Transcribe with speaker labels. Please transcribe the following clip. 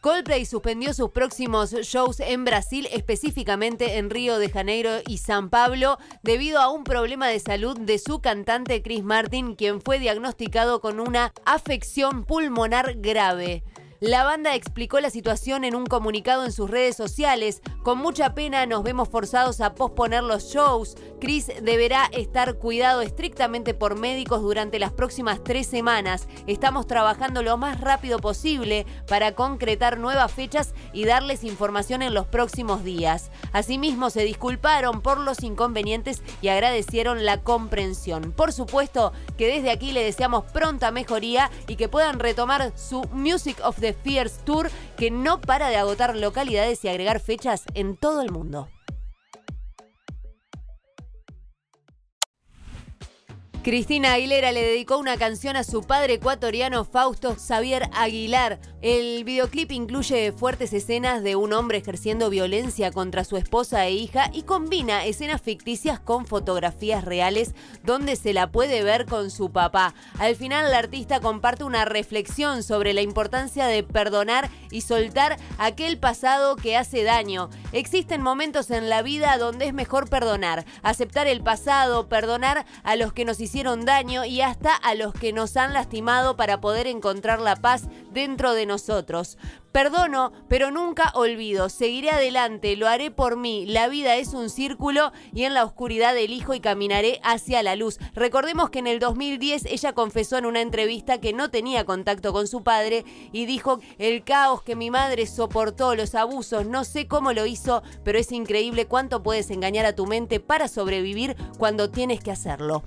Speaker 1: Coldplay suspendió sus próximos shows en Brasil, específicamente en Río de Janeiro y San Pablo, debido a un problema de salud de su cantante Chris Martin, quien fue diagnosticado con una afección pulmonar grave. La banda explicó la situación en un comunicado en sus redes sociales. Con mucha pena nos vemos forzados a posponer los shows. Chris deberá estar cuidado estrictamente por médicos durante las próximas tres semanas. Estamos trabajando lo más rápido posible para concretar nuevas fechas y darles información en los próximos días. Asimismo, se disculparon por los inconvenientes y agradecieron la comprensión. Por supuesto que desde aquí le deseamos pronta mejoría y que puedan retomar su Music of the Fierce Tour que no para de agotar localidades y agregar fechas en todo el mundo. Cristina Aguilera le dedicó una canción a su padre ecuatoriano Fausto Xavier Aguilar. El videoclip incluye fuertes escenas de un hombre ejerciendo violencia contra su esposa e hija y combina escenas ficticias con fotografías reales donde se la puede ver con su papá. Al final la artista comparte una reflexión sobre la importancia de perdonar y soltar aquel pasado que hace daño. Existen momentos en la vida donde es mejor perdonar, aceptar el pasado, perdonar a los que nos hicieron hicieron daño y hasta a los que nos han lastimado para poder encontrar la paz dentro de nosotros. Perdono, pero nunca olvido. Seguiré adelante, lo haré por mí. La vida es un círculo y en la oscuridad elijo y caminaré hacia la luz. Recordemos que en el 2010 ella confesó en una entrevista que no tenía contacto con su padre y dijo el caos que mi madre soportó, los abusos, no sé cómo lo hizo, pero es increíble cuánto puedes engañar a tu mente para sobrevivir cuando tienes que hacerlo.